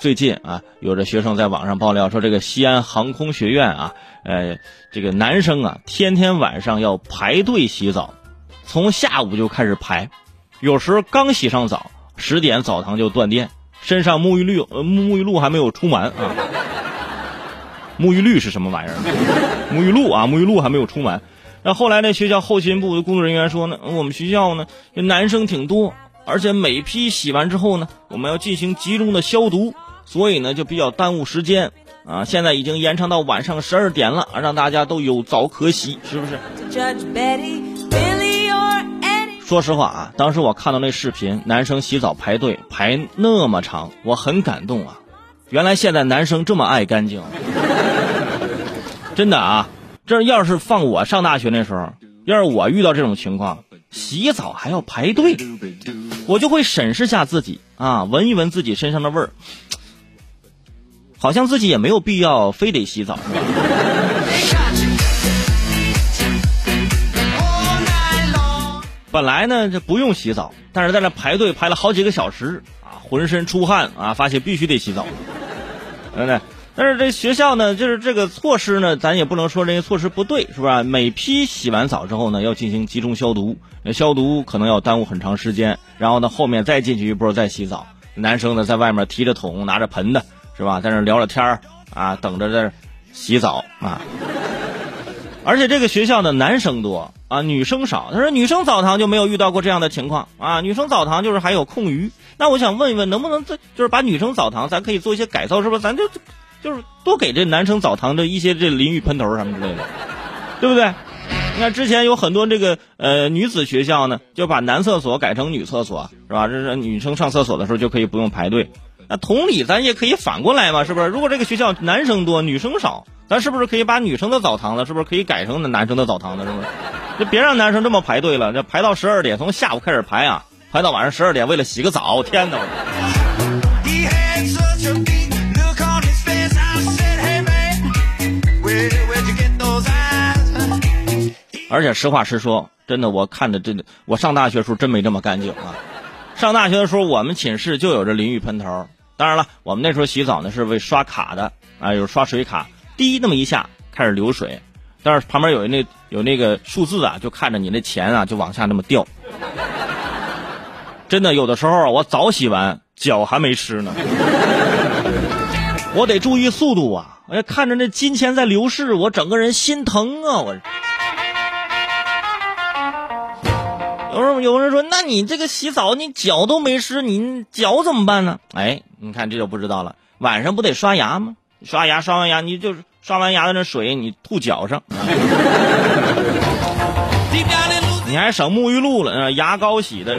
最近啊，有的学生在网上爆料说，这个西安航空学院啊，呃，这个男生啊，天天晚上要排队洗澡，从下午就开始排，有时候刚洗上澡，十点澡堂就断电，身上沐浴露呃沐浴露还没有冲完啊。沐浴露是什么玩意儿？沐浴露啊，沐浴露还没有冲完。那后来呢，学校后勤部的工作人员说呢，我们学校呢，男生挺多，而且每批洗完之后呢，我们要进行集中的消毒。所以呢，就比较耽误时间啊！现在已经延长到晚上十二点了，让大家都有澡可洗，是不是？说实话啊，当时我看到那视频，男生洗澡排队排那么长，我很感动啊！原来现在男生这么爱干净，真的啊！这要是放我上大学那时候，要是我遇到这种情况，洗澡还要排队，我就会审视下自己啊，闻一闻自己身上的味儿。好像自己也没有必要非得洗澡，本来呢这不用洗澡，但是在那排队排了好几个小时啊，浑身出汗啊，发现必须得洗澡，对不对？但是这学校呢，就是这个措施呢，咱也不能说这些措施不对，是不是？每批洗完澡之后呢，要进行集中消毒，消毒可能要耽误很长时间，然后呢，后面再进去一波再洗澡，男生呢在外面提着桶拿着盆的。是吧？在那聊聊天儿啊，等着这洗澡啊。而且这个学校的男生多啊，女生少。他说女生澡堂就没有遇到过这样的情况啊。女生澡堂就是还有空余。那我想问一问，能不能这就是把女生澡堂咱可以做一些改造，是不是？咱就就是多给这男生澡堂的一些这淋浴喷头什么之类的，对不对？你看之前有很多这个呃女子学校呢，就把男厕所改成女厕所，是吧？这是女生上厕所的时候就可以不用排队。那同理，咱也可以反过来嘛，是不是？如果这个学校男生多，女生少，咱是不是可以把女生的澡堂子，是不是可以改成男生的澡堂子，是不是？就别让男生这么排队了，这排到十二点，从下午开始排啊，排到晚上十二点，为了洗个澡，天哪！而且实话实说，真的，我看着真的，我上大学时候真没这么干净啊。上大学的时候，我们寝室就有这淋浴喷头。当然了，我们那时候洗澡呢是为刷卡的啊，有刷水卡，滴那么一下开始流水，但是旁边有那有那个数字啊，就看着你那钱啊就往下那么掉。真的有的时候我早洗完脚还没湿呢，我得注意速度啊！哎，看着那金钱在流逝，我整个人心疼啊！我。有人有人说，那你这个洗澡，你脚都没湿，你脚怎么办呢？哎，你看这就不知道了。晚上不得刷牙吗？刷牙刷完牙，你就是刷完牙的那水，你吐脚上，你还省沐浴露了，牙膏洗的。